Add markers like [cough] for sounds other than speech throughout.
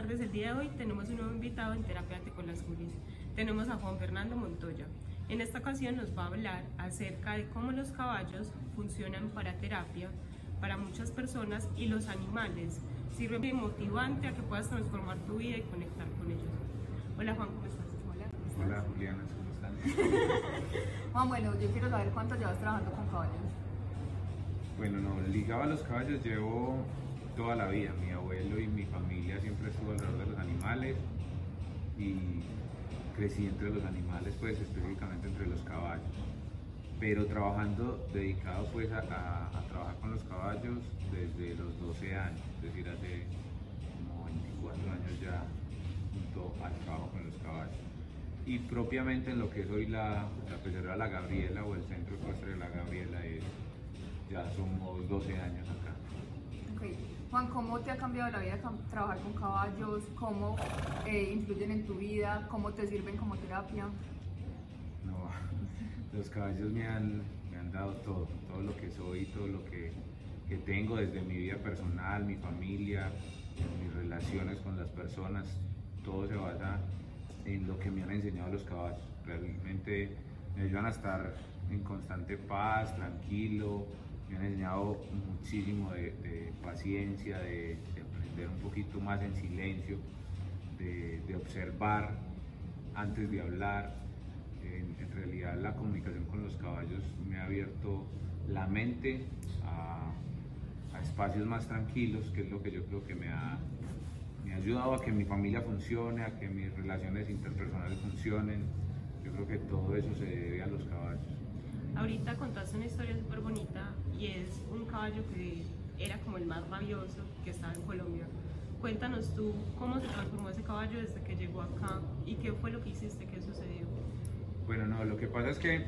tardes. El día de hoy tenemos un nuevo invitado en Terapia con las Julis. Tenemos a Juan Fernando Montoya. En esta ocasión nos va a hablar acerca de cómo los caballos funcionan para terapia para muchas personas y los animales. Sirve de motivante a que puedas transformar tu vida y conectar con ellos. Hola Juan, ¿cómo estás? Hola. Hola Juliana, ¿cómo están? [laughs] Juan, bueno, yo quiero saber cuánto llevas trabajando con caballos. Bueno, no, ligado a los caballos llevo toda la vida. Mi abuelo y crecí entre los animales, pues específicamente entre los caballos. Pero trabajando dedicado pues a, trabajar con los caballos desde los 12 años, es decir, hace como 24 años ya junto al trabajo con los caballos. Y propiamente en lo que es hoy la, la La Gabriela o el centro ecuestre de La Gabriela es, ya somos 12 años acá. Juan, ¿cómo te ha cambiado la vida trabajar con caballos? ¿Cómo eh, influyen en tu vida? ¿Cómo te sirven como terapia? No, [laughs] los caballos me han, me han dado todo, todo lo que soy, todo lo que, que tengo desde mi vida personal, mi familia, mis relaciones con las personas, todo se basa en lo que me han enseñado los caballos. Realmente me ayudan a estar en constante paz, tranquilo, me han enseñado muchísimo de, paciencia, de, aprender un poquito más en silencio, de, observar antes de hablar. En, realidad la comunicación con los caballos me ha abierto la mente a, espacios más tranquilos, que es lo que yo creo que me ha, me ha ayudado a que mi familia funcione, a que mis relaciones interpersonales funcionen. Yo creo que todo eso se debe a los caballos. Ahorita contaste una historia súper bonita y es un caballo que era como el más rabioso que estaba en Colombia. Cuéntanos tú cómo se transformó ese caballo desde que llegó acá y qué fue lo que hiciste, qué sucedió. Bueno, no, lo que pasa es que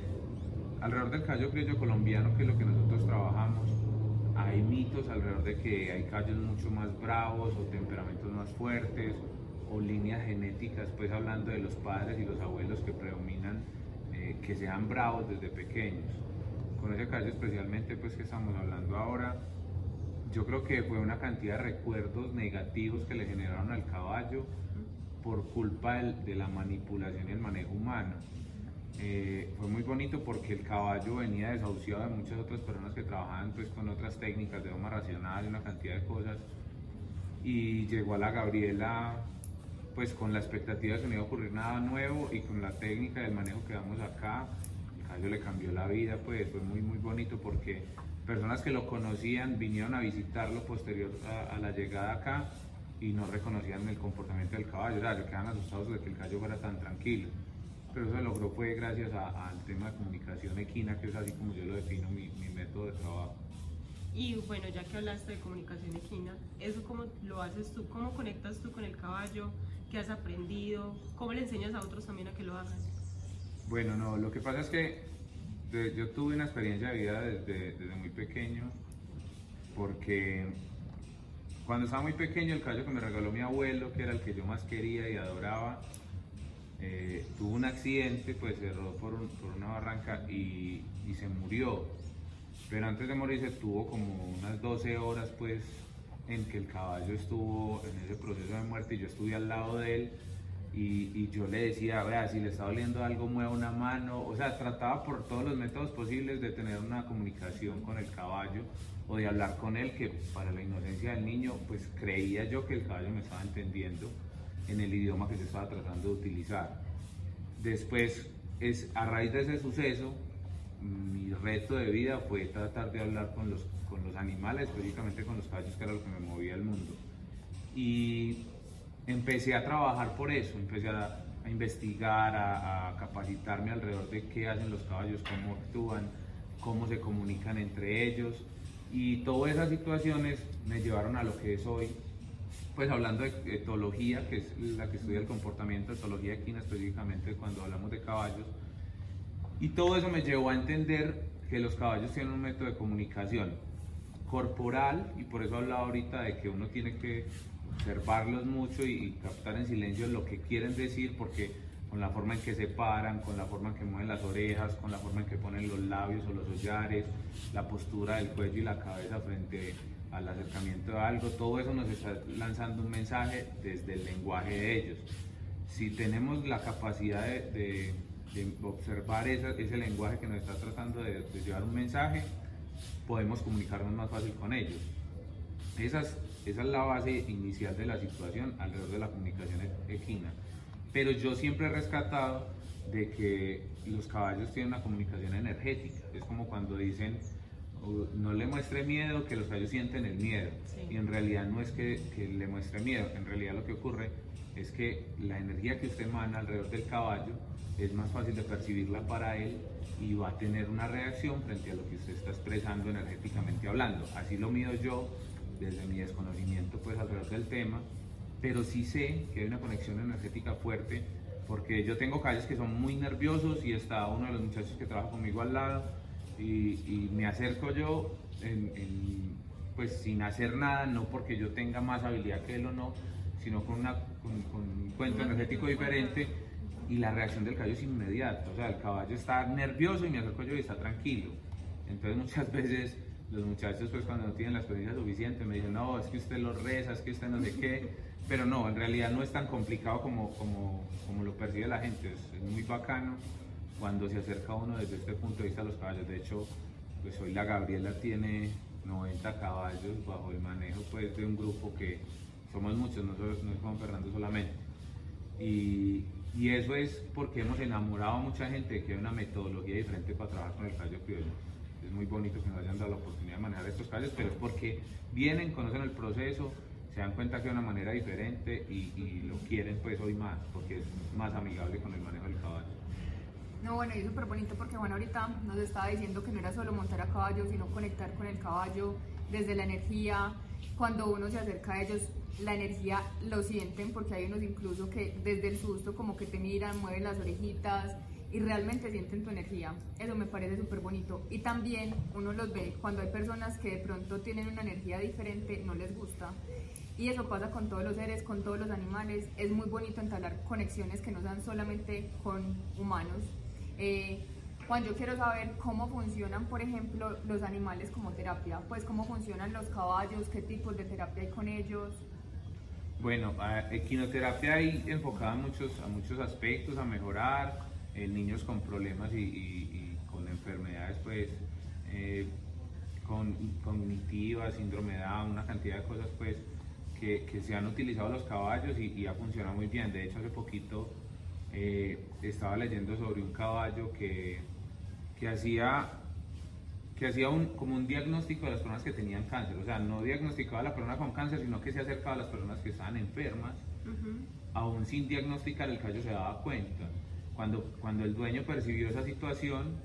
alrededor del caballo criollo colombiano, que es lo que nosotros trabajamos, hay mitos alrededor de que hay caballos mucho más bravos o temperamentos más fuertes o líneas genéticas, pues hablando de los padres y los abuelos que predominan eh, que sean bravos desde pequeños. Con ese caso especialmente pues que estamos hablando ahora, yo creo que fue una cantidad de recuerdos negativos que le generaron al caballo por culpa de la manipulación y el manejo humano. Eh, fue muy bonito porque el caballo venía desahuciado de muchas otras personas que trabajaban pues con otras técnicas de doma racional y una cantidad de cosas y llegó a la Gabriela pues con la expectativa de que no iba a ocurrir nada nuevo y con la técnica del manejo que damos acá, caballo le cambió la vida, pues fue muy muy bonito porque personas que lo conocían vinieron a visitarlo posterior a, la llegada acá y no reconocían el comportamiento del caballo, o sea, se quedaban asustados de que el caballo fuera tan tranquilo. Pero eso se logró fue gracias al tema de comunicación equina, que es así como yo lo defino mi, mi método de trabajo. Y bueno, ya que hablaste de comunicación equina, ¿eso cómo lo haces tú? ¿Cómo conectas tú con el caballo? ¿Qué has aprendido? ¿Cómo le enseñas a otros también a que lo hagan? Bueno, no, lo que pasa es que yo tuve una experiencia de vida desde, muy pequeño, porque cuando estaba muy pequeño, el caballo que me regaló mi abuelo, que era el que yo más quería y adoraba, eh, tuvo un accidente, pues se rodó por, una barranca y, y se murió pero antes de morirse tuvo como unas 12 horas pues en que el caballo estuvo en ese proceso de muerte y yo estuve al lado de él y, yo le decía, vea, si le está doliendo algo, mueva una mano, o sea, trataba por todos los métodos posibles de tener una comunicación con el caballo o de hablar con él, que para la inocencia del niño, pues creía yo que el caballo me estaba entendiendo en el idioma que se estaba tratando de utilizar. Después, es a raíz de ese suceso, mi reto de vida fue tratar de hablar con los, con los animales, específicamente con los caballos, que era lo que me movía el mundo. Y empecé a trabajar por eso, empecé a, investigar, a, capacitarme alrededor de qué hacen los caballos, cómo actúan, cómo se comunican entre ellos. Y todas esas situaciones me llevaron a lo que es hoy, pues hablando de etología, que es la que estudia el comportamiento, etología equina específicamente cuando hablamos de caballos y todo eso me llevó a entender que los caballos tienen un método de comunicación corporal y por eso hablaba ahorita de que uno tiene que observarlos mucho y, captar en silencio lo que quieren decir porque con la forma en que se paran, con la forma en que mueven las orejas, con la forma en que ponen los labios o los hollares, la postura del cuello y la cabeza frente al acercamiento a algo, todo eso nos está lanzando un mensaje desde el lenguaje de ellos. Si tenemos la capacidad de, observar ese lenguaje que nos está tratando de, llevar un mensaje, podemos comunicarnos más fácil con ellos. Esa es, esa es la base inicial de la situación alrededor de la comunicación e-, equina. Pero yo siempre he rescatado de que los caballos tienen una comunicación energética. Es como cuando dicen, no le muestre miedo, que los caballos sienten el miedo. Y en realidad no es que, le muestre miedo, en realidad lo que ocurre es que la energía que usted emana alrededor del caballo es más fácil de percibirla para él y va a tener una reacción frente a lo que usted está expresando energéticamente hablando. Así lo mido yo desde mi desconocimiento pues alrededor del tema, pero sí sé que hay una conexión energética fuerte porque yo tengo caballos que son muy nerviosos y está uno de los muchachos que trabaja conmigo al lado y, me acerco yo pues sin hacer nada, no porque yo tenga más habilidad que él o no, sino con, una, con, un cuento energético diferente y la reacción del caballo es inmediata, o sea, el caballo está nervioso y me acerco yo y está tranquilo. Entonces [laughs] muchas veces los muchachos pues cuando no tienen la experiencia suficiente me dicen, no, es que usted lo reza, es que usted no sé qué, [laughs] pero no, en realidad no es tan complicado como, como, como lo percibe la gente, es muy bacano cuando se acerca uno desde este punto de vista a los caballos. De hecho, pues hoy la Gabriela tiene 90 caballos bajo el manejo pues, de un grupo que somos muchos, no, no es Juan Fernando solamente. Y, eso es porque hemos enamorado a mucha gente de que hay una metodología diferente para trabajar con el caballo criollo. Es muy bonito que nos hayan dado la oportunidad de manejar estos caballos, pero es porque vienen, conocen el proceso, se dan cuenta que hay una manera diferente y, y lo quieren pues hoy más, porque es más amigable con el manejo del caballo. No, bueno, y súper bonito porque Juan ahorita nos estaba diciendo que no era solo montar a caballo, sino conectar con el caballo desde la energía. Cuando uno se acerca a ellos, la energía lo sienten porque hay unos incluso que desde el susto como que te miran, mueven las orejitas y realmente sienten tu energía. Eso me parece súper bonito. Y también uno los ve cuando hay personas que de pronto tienen una energía diferente, no les gusta. Y eso pasa con todos los seres, con todos los animales. Es muy bonito entablar conexiones que no sean solamente con humanos, eh, Juan, yo quiero saber cómo funcionan, por ejemplo, los animales como terapia, pues cómo funcionan los caballos, qué tipos de terapia hay con ellos. Bueno, equinoterapia hay enfocada a muchos, a muchos aspectos, a mejorar en niños con problemas y, con enfermedades, pues, eh, con, cognitivas, síndrome de Down, una cantidad de cosas, pues, que, que se han utilizado los caballos y, y ha funcionado muy bien. De hecho, hace poquito eh, estaba leyendo sobre un caballo que, que hacía, que hacía un, como un diagnóstico de las personas que tenían cáncer. O sea, no diagnosticaba a la persona con cáncer, sino que se acercaba a las personas que estaban enfermas. Aún sin diagnosticar, el caballo se daba cuenta. Cuando, cuando el dueño percibió esa situación,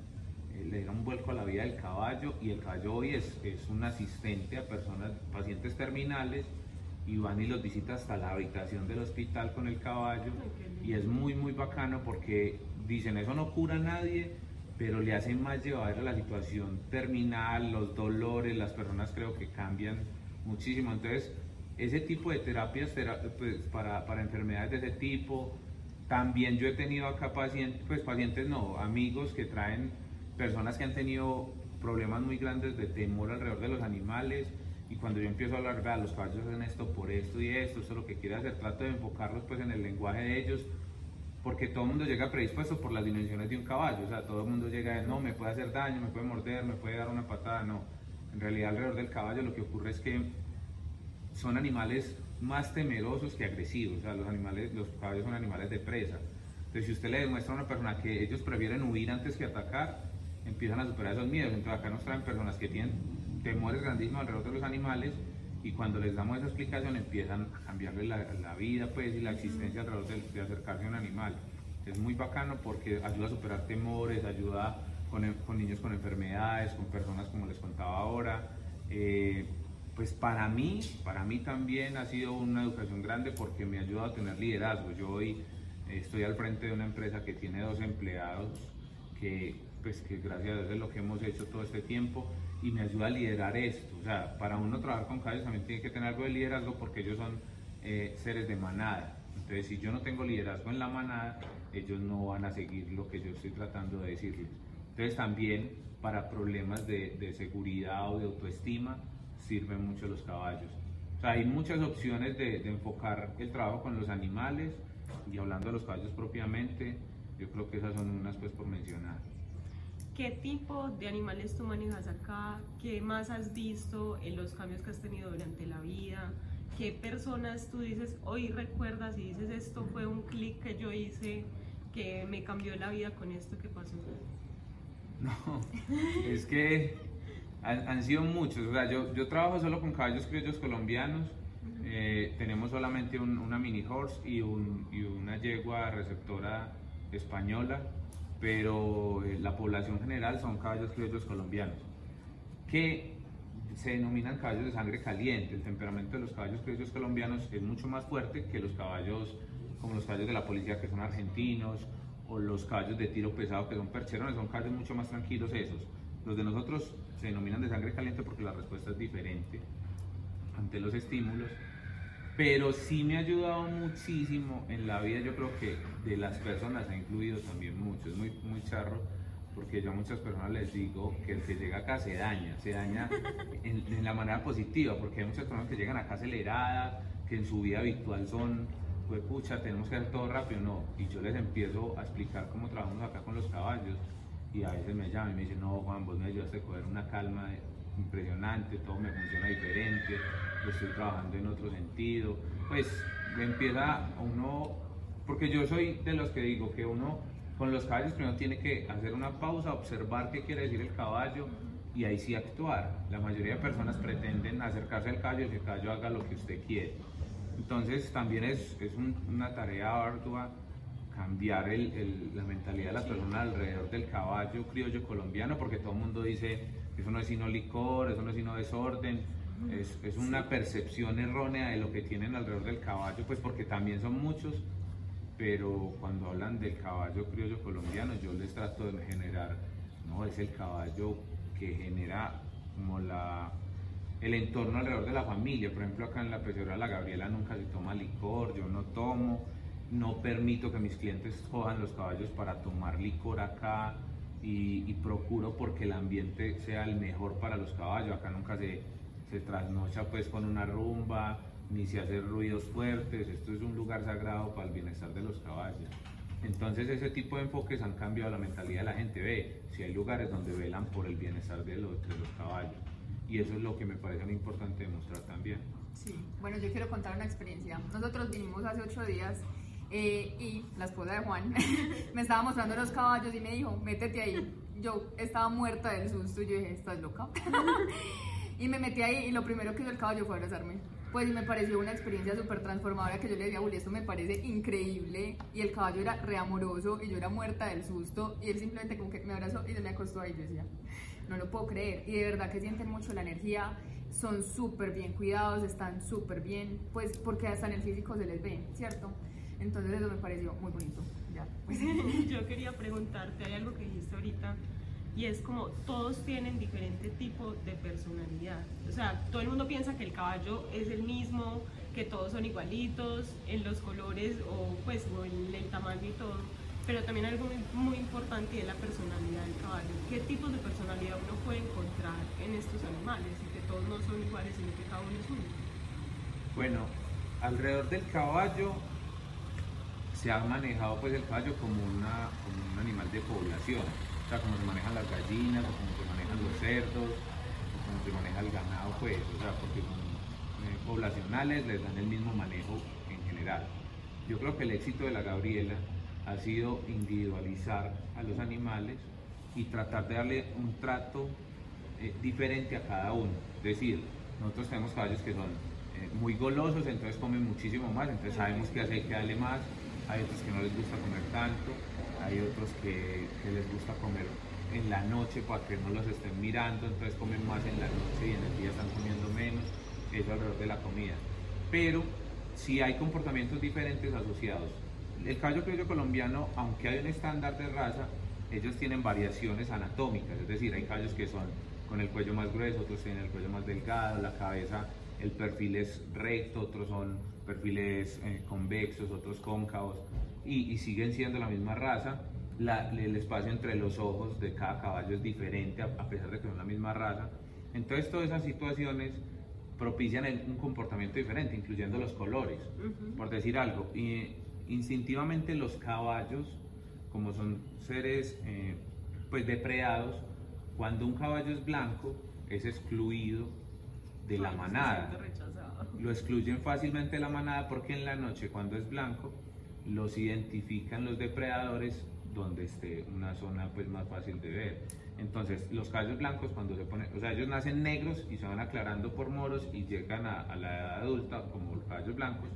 eh, le dieron un vuelco a la vida del caballo y el caballo hoy es, es un asistente a personas, pacientes terminales y van y los visita hasta la habitación del hospital con el caballo y es muy muy bacano porque dicen eso no cura a nadie pero le hacen más llevar a la situación terminal, los dolores, las personas creo que cambian muchísimo. Entonces, ese tipo de terapias pues, para, para, enfermedades de ese tipo, también yo he tenido acá pacientes, pues pacientes no, amigos que traen personas que han tenido problemas muy grandes de temor alrededor de los animales, y cuando yo empiezo a hablar, vea, los caballos hacen esto por esto y esto, esto es lo que quiere hacer, trato de enfocarlos pues en el lenguaje de ellos, porque todo el mundo llega predispuesto por las dimensiones de un caballo, o sea, todo el mundo llega, no, me puede hacer daño, me puede morder, me puede dar una patada, no. En realidad alrededor del caballo lo que ocurre es que son animales más temerosos que agresivos, o sea, los, animales, los caballos son animales de presa. Entonces, si usted le demuestra a una persona que ellos prefieren huir antes que atacar, empiezan a superar esos miedos. Entonces, acá nos traen personas que tienen temores grandísimos alrededor de los animales y cuando les damos esa explicación empiezan a cambiarle la, vida pues y la existencia alrededor de, de, acercarse a un animal. Es muy bacano porque ayuda a superar temores, ayuda con, con niños con enfermedades, con personas como les contaba ahora. Eh, pues para mí, para mí también ha sido una educación grande porque me ha ayudado a tener liderazgo. Yo hoy estoy al frente de una empresa que tiene dos empleados que, pues que gracias a Dios es lo que hemos hecho todo este tiempo y me ayuda a liderar esto. O sea, para uno trabajar con caballos también tiene que tener algo de liderazgo porque ellos son eh, seres de manada. Entonces, si yo no tengo liderazgo en la manada, ellos no van a seguir lo que yo estoy tratando de decirles. Entonces, también para problemas de, de seguridad o de autoestima, sirven mucho los caballos. O sea, hay muchas opciones de, de enfocar el trabajo con los animales y hablando de los caballos propiamente, yo creo que esas son unas pues por mencionar. ¿Qué tipo de animales tú manejas acá? ¿Qué más has visto en los cambios que has tenido durante la vida? ¿Qué personas tú dices, hoy recuerdas y dices, esto fue un clic que yo hice que me cambió la vida con esto que pasó? [laughs] No, es que han, han sido muchos. O sea, yo, yo trabajo solo con caballos criollos colombianos. Eh, tenemos solamente un- una mini horse y, un- y una yegua receptora española, pero eh, la población general son caballos criollos colombianos, que se denominan caballos de sangre caliente. El temperamento de los caballos criollos colombianos es mucho más fuerte que los caballos, como los caballos de la policía que son argentinos, o los caballos de tiro pesado que son percherones, son caballos mucho más tranquilos esos. Los de nosotros se denominan de sangre caliente porque la respuesta es diferente ante los estímulos, pero sí me ha ayudado muchísimo en la vida, yo creo que de las personas ha incluido también mucho, es muy, muy charro, porque yo a muchas personas les digo que el que llega acá se daña, se daña [laughs] en, en la manera positiva, porque hay muchas personas que llegan acá aceleradas, que en su vida habitual son, pues pucha, tenemos que hacer todo rápido, no, y yo les empiezo a explicar cómo trabajamos acá con los caballos, y a veces me llaman y me dicen, no Juan, vos me ayudaste a coger una calma impresionante, todo me funciona diferente, estoy trabajando en otro sentido, pues empieza uno, porque yo soy de los que digo que uno con los caballos primero tiene que hacer una pausa, observar qué quiere decir el caballo y ahí sí actuar. La mayoría de personas pretenden acercarse al caballo y que el caballo haga lo que usted quiere. Entonces también es, es un- una tarea ardua cambiar el- el- la mentalidad de las personas alrededor del caballo criollo colombiano, porque todo el mundo dice eso no es sino licor, eso no es sino desorden, es, es una percepción errónea de lo que tienen alrededor del caballo, pues porque también son muchos, pero cuando hablan del caballo criollo colombiano, yo les trato de generar, no, es el caballo que genera como la, el entorno alrededor de la familia. Por ejemplo, acá en la pecera la Gabriela nunca se toma licor, yo no tomo, no permito que mis clientes cojan los caballos para tomar licor acá y, y procuro porque el ambiente sea el mejor para los caballos. Acá nunca se, se trasnocha pues con una rumba, ni se hace ruidos fuertes. Esto es un lugar sagrado para el bienestar de los caballos. Entonces ese tipo de enfoques han cambiado la mentalidad de la gente. Ve, si hay lugares donde velan por el bienestar de los, de los caballos. Y eso es lo que me parece muy importante demostrar también. Sí, bueno, yo quiero contar una experiencia. Nosotros vinimos hace ocho días eh, y la esposa de Juan [laughs] me estaba mostrando los caballos y me dijo, métete ahí. Yo estaba muerta del susto y yo dije, ¿estás loca? [laughs] y me metí ahí y lo primero que hizo el caballo fue abrazarme. Pues me pareció una experiencia súper transformadora que yo le decía, Juli, esto me parece increíble. Y el caballo era reamoroso y yo era muerta del susto y él simplemente como que me abrazó y se me acostó ahí. Yo decía, no lo puedo creer. Y de verdad que sienten mucho la energía, son súper bien cuidados, están súper bien, pues porque hasta en el físico se les ve, ¿cierto? Entonces eso me pareció muy bonito. Ya, pues. [laughs] Yo quería preguntarte, hay algo que dijiste ahorita y es como todos tienen diferente tipo de personalidad. O sea, todo el mundo piensa que el caballo es el mismo, que todos son igualitos en los colores o pues o en el tamaño y todo. Pero también algo muy, muy importante es la personalidad del caballo. ¿Qué tipos de personalidad uno puede encontrar en estos animales? Y que todos no son iguales, sino que cada uno es único. Bueno, alrededor del caballo se ha manejado pues el caballo como, una, como un animal de población, o sea, como se manejan las gallinas, o como se manejan los cerdos, o como se maneja el ganado, pues, o sea, porque eh, poblacionales, les dan el mismo manejo en general. Yo creo que el éxito de la Gabriela ha sido individualizar a los animales y tratar de darle un trato eh, diferente a cada uno. Es decir, nosotros tenemos caballos que son eh, muy golosos, entonces comen muchísimo más, entonces sabemos que hace que darle más. Hay otros que no les gusta comer tanto, hay otros que, les gusta comer en la noche para que no los estén mirando, entonces comen más en la noche y en el día están comiendo menos, eso alrededor de la comida. Pero si hay comportamientos diferentes asociados. El caballo criollo colombiano, aunque hay un estándar de raza, ellos tienen variaciones anatómicas, es decir, hay caballos que son con el cuello más grueso, otros tienen el cuello más delgado, la cabeza, el perfil es recto, otros son perfiles eh, convexos, otros cóncavos, y, y siguen siendo la misma raza. La- el espacio entre los ojos de cada caballo es diferente, a, a pesar de que son la misma raza. Entonces todas esas situaciones propician un comportamiento diferente, incluyendo los colores. Por decir algo, y, instintivamente los caballos, como son seres eh, pues depredados, cuando un caballo es blanco, es excluido de la manada. Lo excluyen fácilmente de la manada porque en la noche, cuando es blanco, los identifican los depredadores donde esté una zona pues más fácil de ver. Entonces, los caballos blancos cuando se ponen, o sea, ellos nacen negros y se van aclarando por moros y llegan a, la edad adulta como los caballos blancos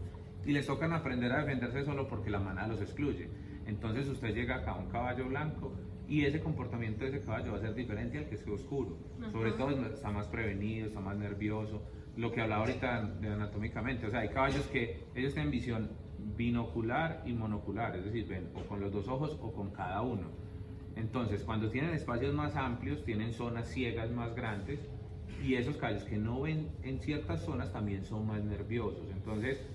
y les tocan aprender a defenderse solo porque la manada los excluye. Entonces usted llega acá a un caballo blanco y ese comportamiento de ese caballo va a ser diferente al que es oscuro. Sobre todo está más prevenido, está más nervioso. Lo que hablaba ahorita de anatómicamente, o sea, hay caballos que ellos tienen visión binocular y monocular, es decir, ven o con los dos ojos o con cada uno. Entonces, cuando tienen espacios más amplios, tienen zonas ciegas más grandes y esos caballos que no ven en ciertas zonas también son más nerviosos. Entonces,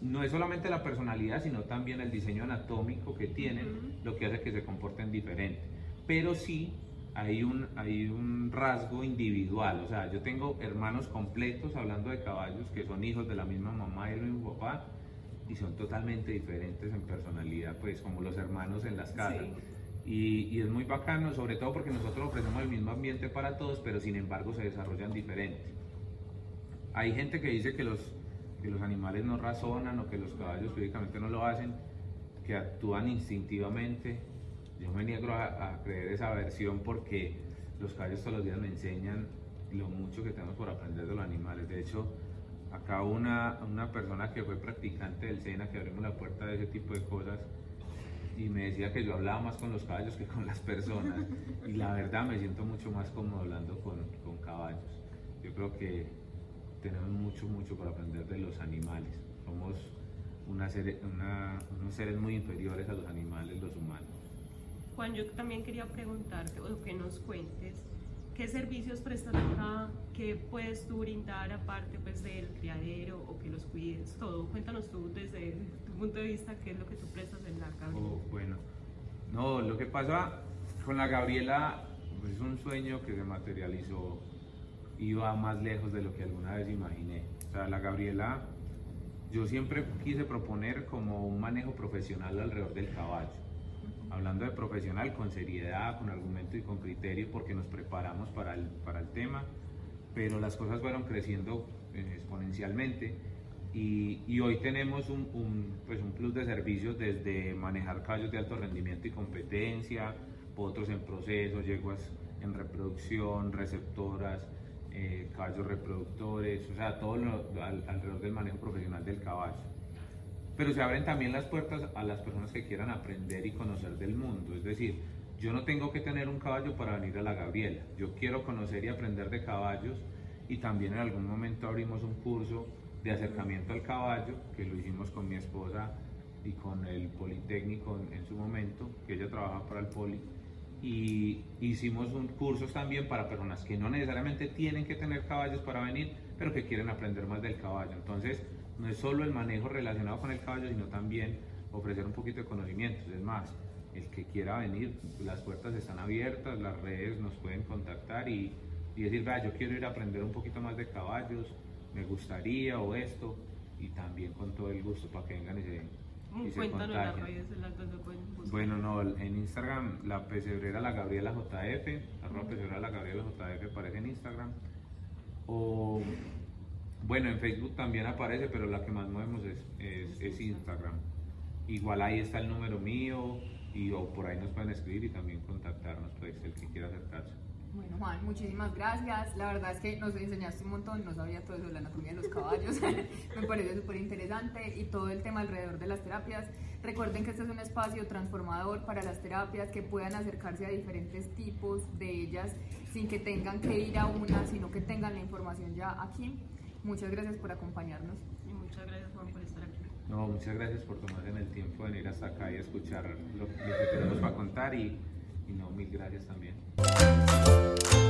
no es solamente la personalidad, sino también el diseño anatómico que tienen, lo que hace que se comporten diferente. Pero sí hay un, hay un rasgo individual, o sea, yo tengo hermanos completos hablando de caballos que son hijos de la misma mamá y el mismo papá, y son totalmente diferentes en personalidad, pues como los hermanos en las casas. Y, y, es muy bacano, sobre todo porque nosotros ofrecemos el mismo ambiente para todos, pero sin embargo se desarrollan diferentes. Hay gente que dice que los, que los animales no razonan o que los caballos físicamente no lo hacen, que actúan instintivamente. Yo me niego a, a creer esa versión porque los caballos todos los días me enseñan lo mucho que tenemos por aprender de los animales. De hecho, acá una, una persona que fue practicante del SENA, que abrimos la puerta de ese tipo de cosas, y me decía que yo hablaba más con los caballos que con las personas. Y la verdad me siento mucho más cómodo hablando con, con caballos. Yo creo que tenemos mucho, mucho para aprender de los animales. Somos una una, unos seres muy inferiores a los animales, los humanos. Juan, yo también quería preguntarte o que nos cuentes ¿Qué servicios prestan acá? ¿Qué puedes tú brindar aparte pues, del criadero o que los cuides? Todo. Cuéntanos tú desde tu punto de vista qué es lo que tú prestas en la Gabriela. Oh, bueno, no, lo que pasa con la Gabriela pues, es un sueño que se materializó va más lejos de lo que alguna vez imaginé. O sea, la Gabriela yo siempre quise proponer como un manejo profesional alrededor del caballo hablando de profesional, con seriedad, con argumento y con criterio, porque nos preparamos para el, para el tema, pero las cosas fueron creciendo eh, exponencialmente y, y, hoy tenemos un, un, pues un plus de servicios desde manejar caballos de alto rendimiento y competencia, otros en proceso, yeguas en reproducción, receptoras, eh, caballos reproductores, o sea, todo alrededor del manejo profesional del caballo pero se abren también las puertas a las personas que quieran aprender y conocer del mundo. Es decir, yo no tengo que tener un caballo para venir a la Gabriela. Yo quiero conocer y aprender de caballos y también en algún momento abrimos un curso de acercamiento al caballo, que lo hicimos con mi esposa y con el Politécnico en, su momento, que ella trabaja para el Poli. Y hicimos un cursos también para personas que no necesariamente tienen que tener caballos para venir, pero que quieren aprender más del caballo. Entonces, no es solo el manejo relacionado con el caballo, sino también ofrecer un poquito de conocimientos. Es más, el que quiera venir, las puertas están abiertas, las redes nos pueden contactar y, y decir, vea, yo quiero ir a aprender un poquito más de caballos, me gustaría o esto, y también con todo el gusto para que vengan y se, y se contagien. Bueno, no, en Instagram la pesebrera la Gabriela JF, arroba pesebrera la Gabriela JF aparece en Instagram. O bueno, en Facebook también aparece, pero la que más movemos es, es, Instagram. Igual ahí está el número mío y o por ahí nos pueden escribir y también contactarnos, pues el que quiera acercarse. Bueno, Juan, muchísimas gracias. La verdad es que nos enseñaste un montón, no sabía todo eso de la anatomía de los caballos. [laughs] Me parece súper interesante y todo el tema alrededor de las terapias. Recuerden que este es un espacio transformador para las terapias que puedan acercarse a diferentes tipos de ellas sin que tengan que ir a una, sino que tengan la información ya aquí. Muchas gracias por acompañarnos. Y muchas gracias Juan por estar aquí. No, muchas gracias por tomarse en el tiempo de venir hasta acá y escuchar lo, que tenemos para contar y, y no, mil gracias también.